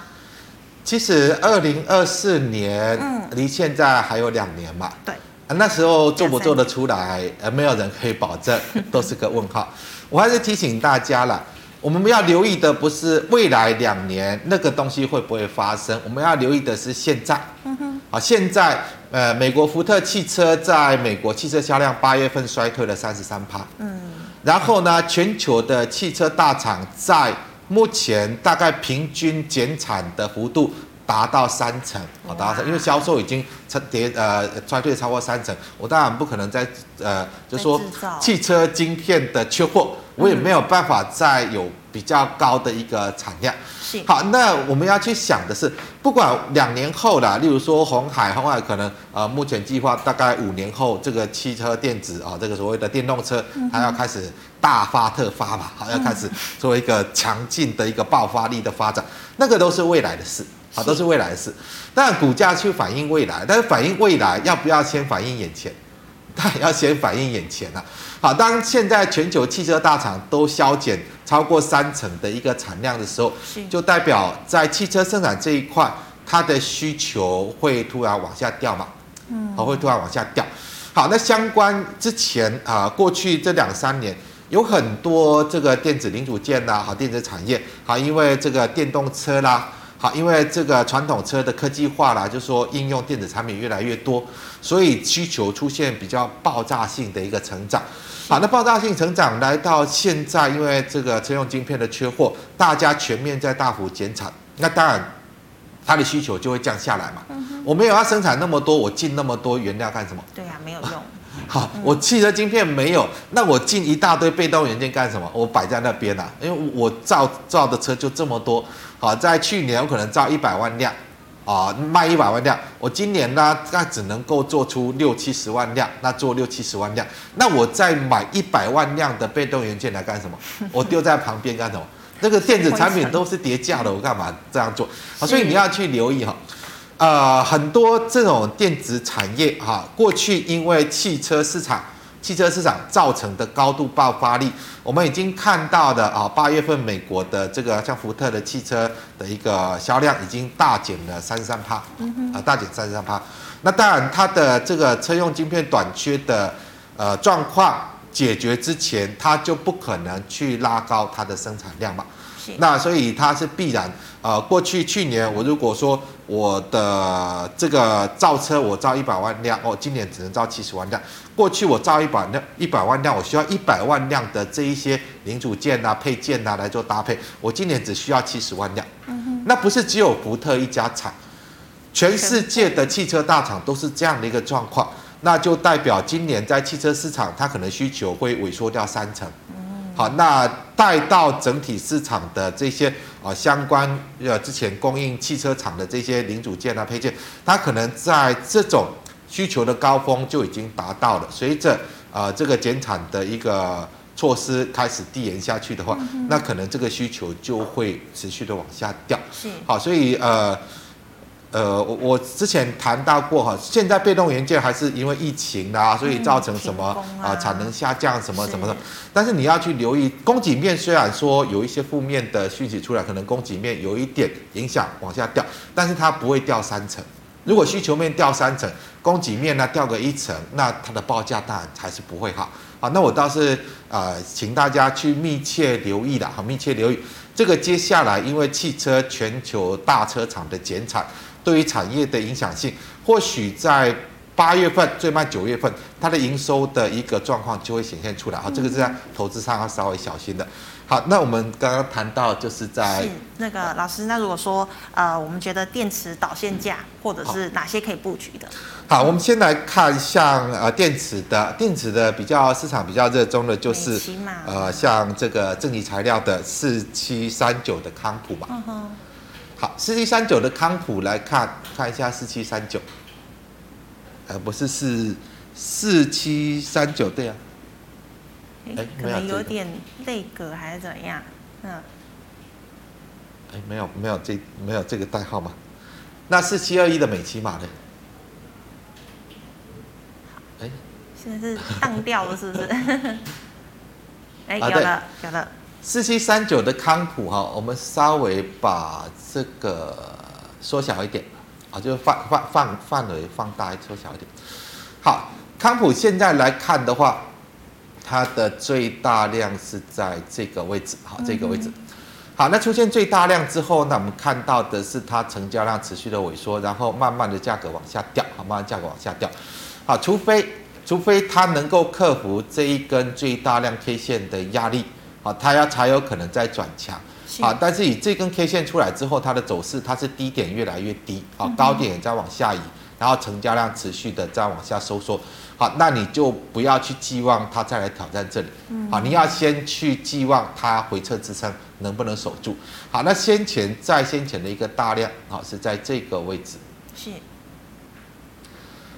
其实二零二四年，嗯，离现在还有两年嘛。对，啊，那时候做不做得出来，呃，没有人可以保证，都是个问号。我还是提醒大家了。我们要留意的不是未来两年那个东西会不会发生，我们要留意的是现在。嗯哼。啊，现在呃，美国福特汽车在美国汽车销量八月份衰退了三十三趴。嗯。然后呢，全球的汽车大厂在目前大概平均减产的幅度达到三成。啊，达到三，因为销售已经成跌呃衰退超过三成，我当然不可能在呃就说汽车晶片的缺货。我也没有办法再有比较高的一个产量。是。好，那我们要去想的是，不管两年后啦，例如说红海，红海可能呃，目前计划大概五年后，这个汽车电子啊，这个所谓的电动车，它要开始大发特发嘛，好要开始做一个强劲的一个爆发力的发展，那个都是未来的事，好，都是未来的事。但股价去反映未来，但是反映未来要不要先反映眼前？它要先反映眼前啊。好，当现在全球汽车大厂都削减超过三成的一个产量的时候，就代表在汽车生产这一块，它的需求会突然往下掉嘛？嗯，好，会突然往下掉。好，那相关之前啊，过去这两三年有很多这个电子零组件呐，好，电子产业，好，因为这个电动车啦。好，因为这个传统车的科技化啦，就是说应用电子产品越来越多，所以需求出现比较爆炸性的一个成长。好，那爆炸性成长来到现在，因为这个车用晶片的缺货，大家全面在大幅减产，那当然它的需求就会降下来嘛。我没有要生产那么多，我进那么多原料干什么？对呀，没有用。好，我汽车晶片没有，那我进一大堆被动元件干什么？我摆在那边啊，因为我造造的车就这么多。好，在去年我可能造一百万辆，啊，卖一百万辆。我今年呢，那只能够做出六七十万辆，那做六七十万辆，那我再买一百万辆的被动元件来干什么？我丢在旁边干什么？那个电子产品都是跌价的，我干嘛这样做？好，所以你要去留意哈。呃，很多这种电子产业哈、啊，过去因为汽车市场、汽车市场造成的高度爆发力，我们已经看到的啊，八月份美国的这个像福特的汽车的一个销量已经大减了三十三趴，啊，大减三十三趴。那当然，它的这个车用晶片短缺的呃状况，解决之前，它就不可能去拉高它的生产量嘛。是那所以它是必然。呃，过去去年我如果说我的这个造车我造一百万辆，哦，今年只能造七十万辆。过去我造一百辆一百万辆，我需要一百万辆的这一些零组件啊、配件啊来做搭配。我今年只需要七十万辆。嗯哼。那不是只有福特一家厂，全世界的汽车大厂都是这样的一个状况。那就代表今年在汽车市场，它可能需求会萎缩掉三成。好，那带到整体市场的这些啊相关呃之前供应汽车厂的这些零组件啊配件，它可能在这种需求的高峰就已经达到了。随着呃这个减产的一个措施开始递延下去的话，那可能这个需求就会持续的往下掉。是。好，所以呃。呃，我我之前谈到过哈，现在被动元件还是因为疫情啦，所以造成什么啊、呃、产能下降什么什么的。但是你要去留意供给面，虽然说有一些负面的讯息出来，可能供给面有一点影响往下掉，但是它不会掉三成。如果需求面掉三成，供给面呢掉个一成，那它的报价当然还是不会好。好，那我倒是呃，请大家去密切留意的，好，密切留意这个接下来，因为汽车全球大车厂的减产。对于产业的影响性，或许在八月份最慢九月份，它的营收的一个状况就会显现出来。好，这个是在投资上要稍微小心的。好，那我们刚刚谈到就是在是那个老师，那如果说呃，我们觉得电池导线架或者是哪些可以布局的？好，我们先来看像呃电池的电池的比较市场比较热衷的就是呃像这个正极材料的四七三九的康普嘛。嗯好，四七三九的康普来看看一下四七三九，呃，不是四四七三九对啊，哎，可能有点内格还是怎样？嗯，哎，没有没有这没有这个代号嘛？那四七二一的美琪玛呢？哎，现在是当掉了是不是？哎，有了有了。四七三九的康普哈，我们稍微把这个缩小一点啊，就是范范范范围放大缩小一点。好，康普现在来看的话，它的最大量是在这个位置，好，这个位置。好，那出现最大量之后，那我们看到的是它成交量持续的萎缩，然后慢慢的价格往下掉，好，慢慢价格往下掉。好，除非除非它能够克服这一根最大量 K 线的压力。啊，它要才有可能再转强，啊，但是以这根 K 线出来之后，它的走势它是低点越来越低，啊，高点也在往下移，然后成交量持续的在往下收缩，好，那你就不要去寄望它再来挑战这里，好，你要先去寄望它回撤支撑能不能守住，好，那先前在先前的一个大量，好，是在这个位置，是，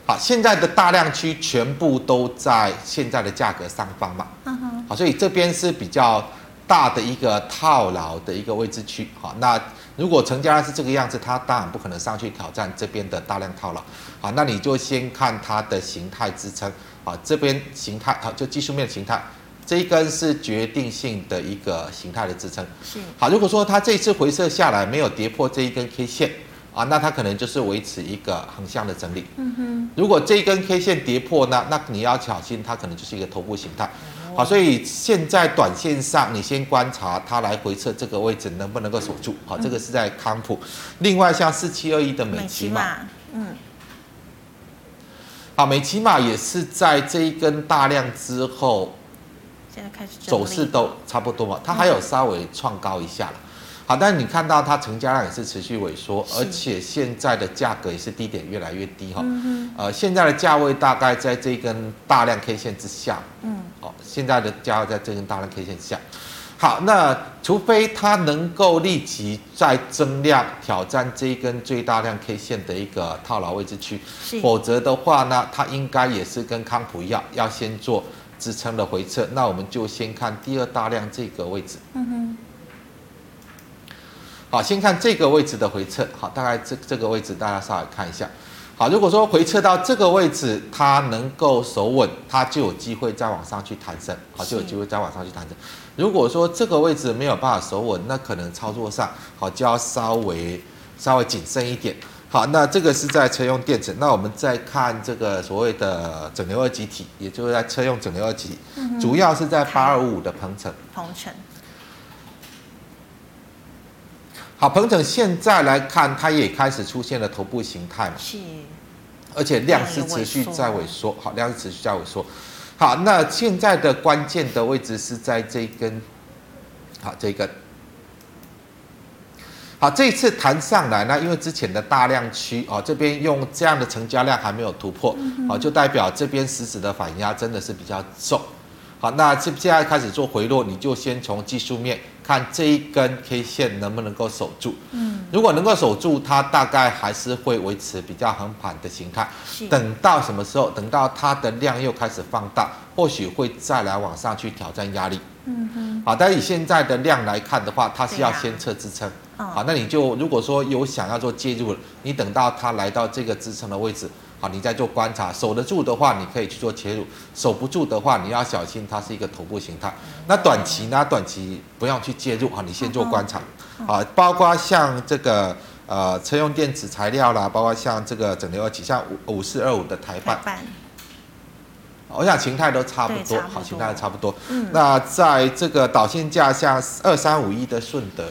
好，现在的大量区全部都在现在的价格上方嘛。嗯哼好，所以这边是比较大的一个套牢的一个位置区。好，那如果成交量是这个样子，它当然不可能上去挑战这边的大量套牢。好，那你就先看它的形态支撑。好，这边形态好，就技术面的形态，这一根是决定性的一个形态的支撑。是。好，如果说它这次回撤下来没有跌破这一根 K 线啊，那它可能就是维持一个横向的整理。嗯哼。如果这一根 K 线跌破呢，那你要小心，它可能就是一个头部形态。好，所以现在短线上，你先观察它来回测这个位置能不能够守住。好，这个是在康普。另外，像四七二一的美琪玛，嗯，好，美琪玛也是在这一根大量之后，现在开始走势都差不多嘛，它还有稍微创高一下了。好，但是你看到它成交量也是持续萎缩，而且现在的价格也是低点越来越低哈。嗯呃，现在的价位大概在这根大量 K 线之下。嗯。哦，现在的价位在这根大量 K 线之下。好，那除非它能够立即再增量挑战这一根最大量 K 线的一个套牢位置区，否则的话呢，它应该也是跟康普一样，要先做支撑的回撤。那我们就先看第二大量这个位置。嗯哼。好，先看这个位置的回撤。好，大概这这个位置，大家稍微看一下。好，如果说回撤到这个位置，它能够守稳，它就有机会再往上去弹升。好，就有机会再往上去弹升。如果说这个位置没有办法守稳，那可能操作上好就要稍微稍微谨慎一点。好，那这个是在车用电子。那我们再看这个所谓的整流二极体，也就是在车用整流二极体，嗯、主要是在八二五五的鹏程。鹏程。好，鹏程现在来看，它也开始出现了头部形态嘛？是。而且量是持续在萎缩。好，量是持续在萎缩。好，那现在的关键的位置是在这一根，好，这一根。好，这一次弹上来，呢因为之前的大量区哦，这边用这样的成交量还没有突破，好，就代表这边实质的反压真的是比较重。好，那现现在开始做回落，你就先从技术面看这一根 K 线能不能够守住。嗯，如果能够守住，它大概还是会维持比较横盘的形态。等到什么时候？等到它的量又开始放大，或许会再来往上去挑战压力。嗯哼。好，但以现在的量来看的话，它是要先测支撑。好，那你就如果说有想要做介入，你等到它来到这个支撑的位置，好，你再做观察，守得住的话，你可以去做切入；守不住的话，你要小心它是一个头部形态。那短期呢？短期不要去介入，好，你先做观察。啊，包括像这个呃车用电子材料啦，包括像这个整流二极，像五五四二五的台半，我想形态都差不多，好，形态都差不多。嗯，那在这个导线架，像二三五一的顺德。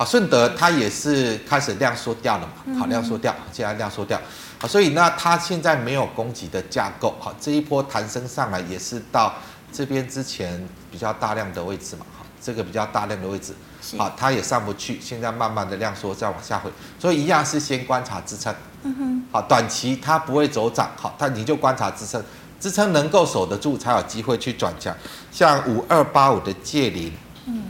好，顺德它也是开始量缩掉了嘛？好，量缩掉，现在量缩掉。好，所以呢，它现在没有供给的架构。好，这一波弹升上来也是到这边之前比较大量的位置嘛？好，这个比较大量的位置，好，它也上不去，现在慢慢的量缩再往下回，所以一样是先观察支撑。嗯哼。好，短期它不会走涨，好，它你就观察支撑，支撑能够守得住，才有机会去转强。像五二八五的借零。嗯。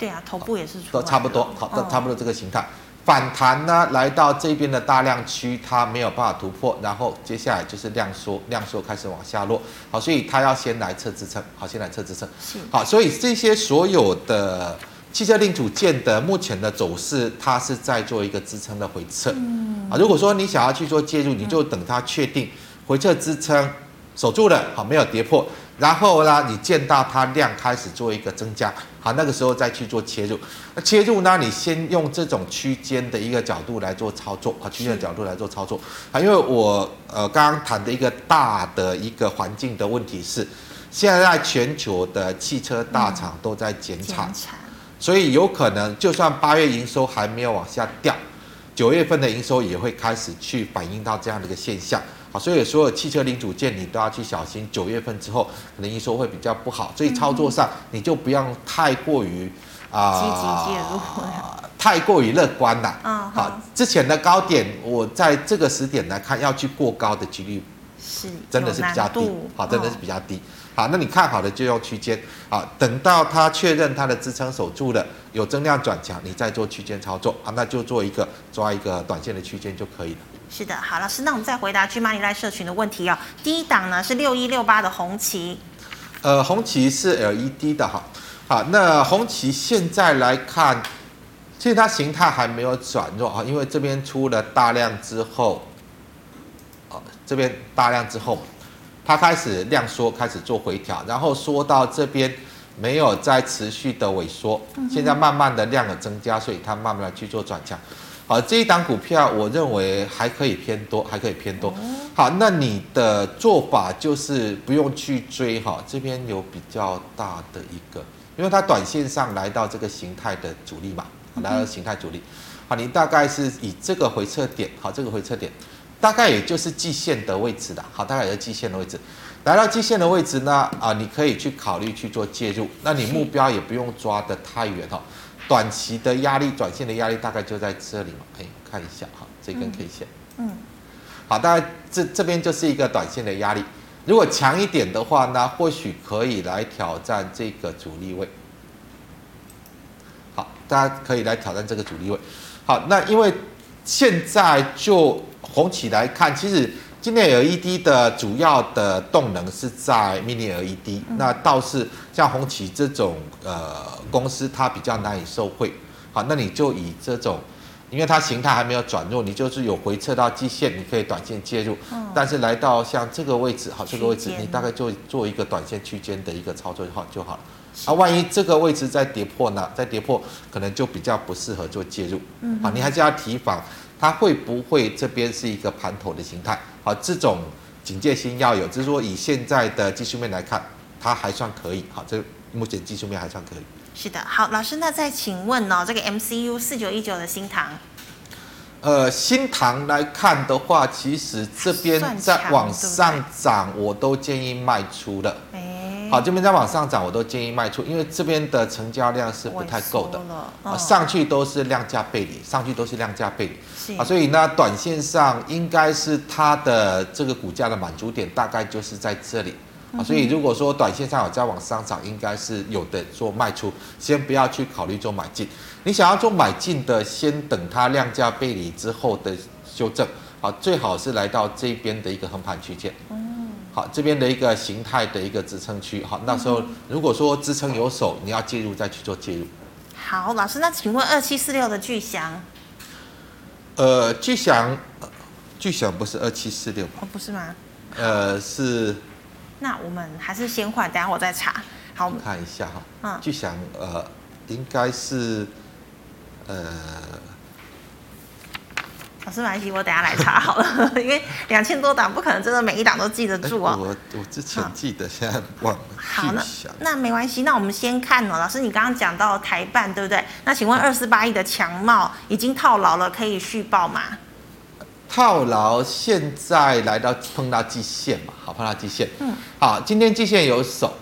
对啊，头部也是都差不多，好，都差不多这个形态。反弹呢，来到这边的大量区，它没有办法突破，然后接下来就是量缩，量缩开始往下落。好，所以它要先来测支撑，好，先来测支撑。是。好，所以这些所有的汽车零组件的目前的走势，它是在做一个支撑的回撤。嗯。啊，如果说你想要去做介入，你就等它确定回撤支撑守住了，好，没有跌破。然后呢，你见到它量开始做一个增加，好，那个时候再去做切入。那切入呢，你先用这种区间的一个角度来做操作，啊，区间的角度来做操作。啊，因为我呃刚刚谈的一个大的一个环境的问题是，现在全球的汽车大厂都在减产，所以有可能就算八月营收还没有往下掉，九月份的营收也会开始去反映到这样的一个现象。好，所以所有汽车零组件你都要去小心，九月份之后可能营收会比较不好，所以操作上你就不要太过于啊，积极介入，太过于乐观了。嗯，好，之前的高点我在这个时点来看，要去过高的几率是真的是比较低，好，真的是比较低。好，那你看好的就用区间，好，等到它确认它的支撑守住了，有增量转强，你再做区间操作，好，那就做一个抓一个短线的区间就可以了。是的，好，老师，那我们再回答 GMoney Live 社群的问题哦。第一档呢是六一六八的红旗，呃，红旗是 LED 的哈，好，那红旗现在来看，其实它形态还没有转弱啊，因为这边出了大量之后，哦，这边大量之后，它开始量缩，开始做回调，然后缩到这边没有再持续的萎缩，现在慢慢的量的增加，所以它慢慢的去做转强。好，这一档股票我认为还可以偏多，还可以偏多。好，那你的做法就是不用去追哈，这边有比较大的一个，因为它短线上来到这个形态的阻力嘛，来到形态阻力。好，你大概是以这个回撤点，好，这个回撤点大概也就是季线的位置的，好，大概也是季线的位置。来到季线的位置呢，啊，你可以去考虑去做介入，那你目标也不用抓得太远哈。短期的压力，短线的压力大概就在这里嘛，可以看一下哈，这根 K 线，嗯，好，大概这这边就是一个短线的压力，如果强一点的话呢，或许可以来挑战这个阻力位，好，大家可以来挑战这个阻力位，好，那因为现在就红旗来看，其实。今年 LED 的主要的动能是在 Mini LED，那倒是像红旗这种呃公司，它比较难以受惠。好，那你就以这种，因为它形态还没有转弱，你就是有回撤到基线，你可以短线介入。但是来到像这个位置，好，这个位置你大概就做一个短线区间的一个操作就好就好了。啊，万一这个位置再跌破呢？再跌破，可能就比较不适合做介入。嗯，啊，你还是要提防它会不会这边是一个盘头的形态。好，这种警戒心要有，就是说以现在的技术面来看，它还算可以。好，这目前技术面还算可以。是的，好，老师，那再请问呢、哦，这个 MCU 四九一九的新塘。呃，新塘来看的话，其实这边在往上涨，我都建议卖出的。哎，好，这边再往上涨，我都建议卖出，因为这边的成交量是不太够的。啊，上去都是量价背离，上去都是量价背离。啊，所以呢，短线上应该是它的这个股价的满足点，大概就是在这里。啊，所以如果说短线上有再往上涨，应该是有的做卖出，先不要去考虑做买进。你想要做买进的，先等它量价背离之后的修正。啊，最好是来到这边的一个横盘区间。嗯。好，这边的一个形态的一个支撑区。好，那时候如果说支撑有手，你要介入再去做介入。好，老师，那请问二七四六的巨翔？呃，巨翔，巨翔不是二七四六哦，不是吗？呃，是。那我们还是先换，等下我再查。好，我们看一下哈。嗯。巨翔，呃，应该是，呃，老师没关系，我等下来查好了，因为两千多档不可能真的每一档都记得住哦。我我之前记得，现在忘了。好，那那没关系，那我们先看哦。老师，你刚刚讲到台办，对不对？那请问二四八一的强茂已经套牢了，可以续报吗？套牢，现在来到碰到季线嘛，好，碰到季线。嗯，好，今天季线有守。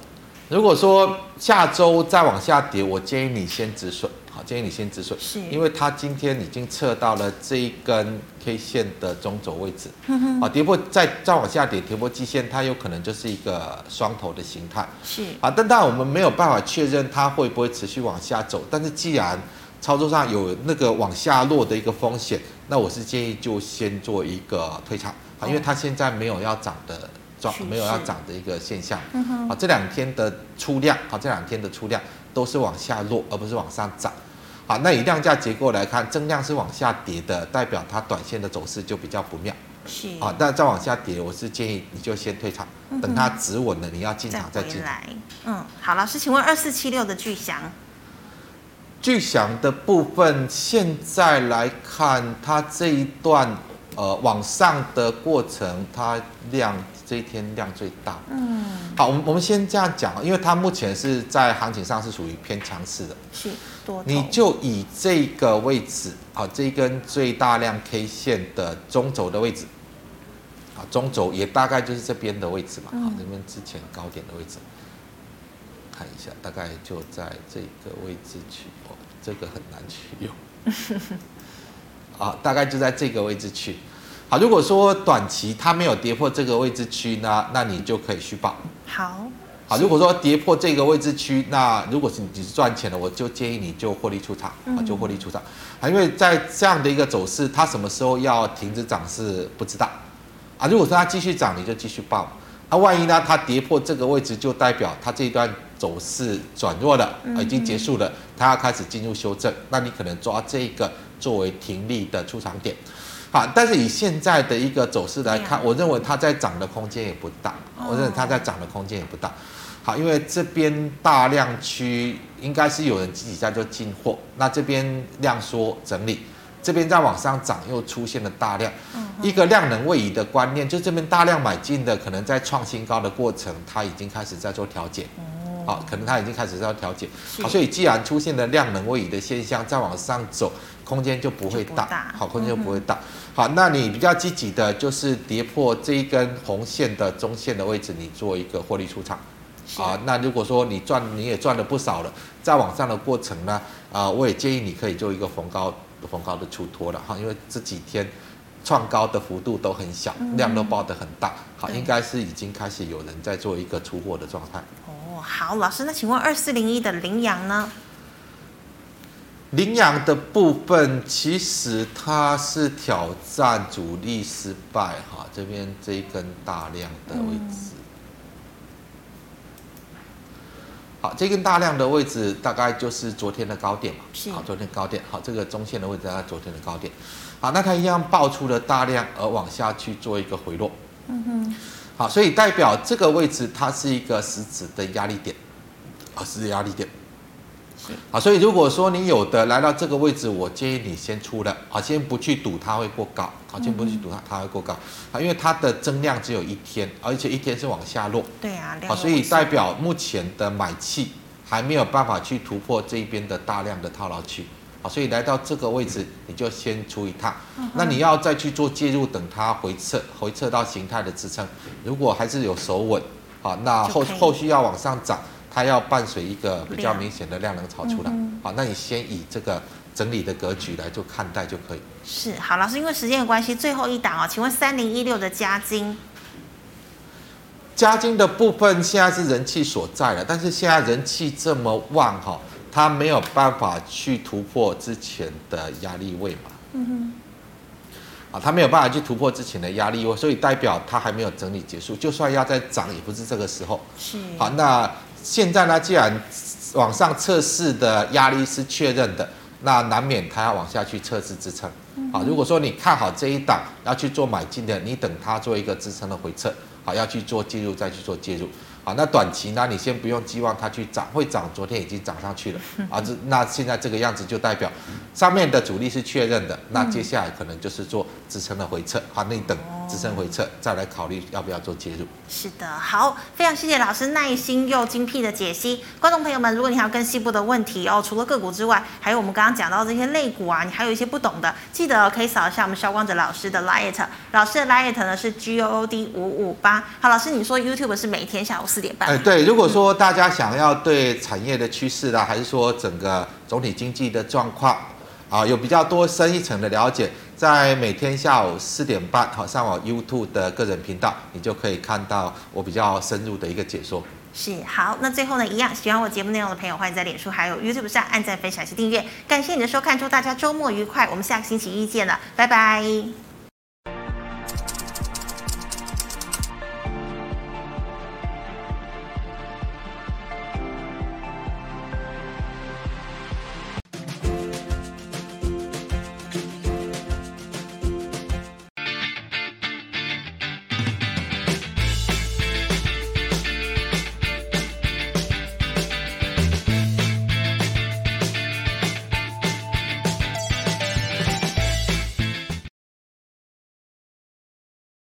如果说下周再往下跌，我建议你先止损。好，建议你先止损，是，因为它今天已经测到了这一根 K 线的中轴位置。嗯哼，啊，跌破再再往下跌，跌破季线，它有可能就是一个双头的形态。是，啊，但当然我们没有办法确认它会不会持续往下走。但是既然操作上有那个往下落的一个风险，那我是建议就先做一个退场啊，因为它现在没有要涨的状，没有要涨的一个现象。啊，这两天的出量啊，这两天的出量都是往下落，而不是往上涨。好，那以量价结构来看，增量是往下跌的，代表它短线的走势就比较不妙。是啊，那再往下跌，我是建议你就先退场，等它止稳了，你要进场再进来。嗯，好，老师，请问二四七六的巨祥。巨祥的部分，现在来看，它这一段呃往上的过程，它量这一天量最大。嗯，好，我们我们先这样讲，因为它目前是在行情上是属于偏强势的。是多。你就以这个位置，好，这一根最大量 K 线的中轴的位置，啊，中轴也大概就是这边的位置嘛，好，这边之前高点的位置。看一下，大概就在这个位置去哦，这个很难去用。啊，大概就在这个位置去。好，如果说短期它没有跌破这个位置区呢，那你就可以续报。好，好，如果说跌破这个位置区，那如果是你是赚钱的，我就建议你就获利出场，啊，就获利出场。啊，因为在这样的一个走势，它什么时候要停止涨是不知道。啊，如果说它继续涨，你就继续报。啊，万一呢，它跌破这个位置，就代表它这一段。走势转弱了，啊已经结束了，它要开始进入修正，那你可能抓这个作为停利的出场点，好，但是以现在的一个走势来看，我认为它在涨的空间也不大，我认为它在涨的空间也不大，好，因为这边大量区应该是有人自己在做进货，那这边量缩整理，这边再往上涨又出现了大量，一个量能位移的观念，就这边大量买进的可能在创新高的过程，它已经开始在做调节。好，可能它已经开始在调节，好，所以既然出现了量能位移的现象，再往上走，空间就不会大，大好，空间就不会大。嗯、好，那你比较积极的就是跌破这一根红线的中线的位置，你做一个获利出场。啊，那如果说你赚你也赚了不少了，在往上的过程呢，啊，我也建议你可以做一个逢高逢高的出脱了哈，因为这几天创高的幅度都很小，量都爆得很大，好，应该是已经开始有人在做一个出货的状态。哦好，老师，那请问二四零一的羚羊呢？凌阳的部分其实它是挑战主力失败哈，这边这一根大量的位置。嗯、好，这根大量的位置大概就是昨天的高点嘛？是。好，昨天高点。好，这个中线的位置大概昨天的高点。好，那它一样爆出了大量而往下去做一个回落。嗯哼。好，所以代表这个位置它是一个实质的压力点，啊，是压力点。好，所以如果说你有的来到这个位置，我建议你先出了啊，先不去赌它会过高，啊，先不去赌它它会过高。啊，因为它的增量只有一天，而且一天是往下落。对啊，好，所以代表目前的买气还没有办法去突破这边的大量的套牢区，好，所以来到这个位置你就先出一趟，那你要再去做介入，等它回撤，回撤到形态的支撑，如果还是有手稳，好，那后后续要往上涨。它要伴随一个比较明显的量能炒出来，好，那你先以这个整理的格局来做看待就可以。是，好，老师，因为时间的关系，最后一档哦，请问三零一六的加金。加金的部分现在是人气所在了，但是现在人气这么旺哈，它没有办法去突破之前的压力位嘛？嗯哼。啊，它没有办法去突破之前的压力位，所以代表它还没有整理结束，就算要再涨，也不是这个时候。是。好，那。现在呢，既然往上测试的压力是确认的，那难免它要往下去测试支撑。好，如果说你看好这一档要去做买进的，你等它做一个支撑的回撤，好，要去做介入再去做介入。好，那短期呢，你先不用寄望它去涨，会涨，昨天已经涨上去了。啊，这那现在这个样子就代表上面的主力是确认的，那接下来可能就是做支撑的回撤。好，那你等。支撑回撤，再来考虑要不要做介入。是的，好，非常谢谢老师耐心又精辟的解析。观众朋友们，如果你还有更细部的问题哦，除了个股之外，还有我们刚刚讲到这些类股啊，你还有一些不懂的，记得可以扫一下我们肖光哲老师的 Light，老师的 Light 呢是 G O O D 五五八。好，老师，你说 YouTube 是每天下午四点半？哎，对，如果说大家想要对产业的趋势啦，还是说整个总体经济的状况啊，有比较多深一层的了解。在每天下午四点半，好，上我 YouTube 的个人频道，你就可以看到我比较深入的一个解说。是，好，那最后呢，一样喜欢我节目内容的朋友，欢迎在脸书还有 YouTube 上按赞、分享及订阅。感谢你的收看，祝大家周末愉快，我们下个星期一见了，拜拜。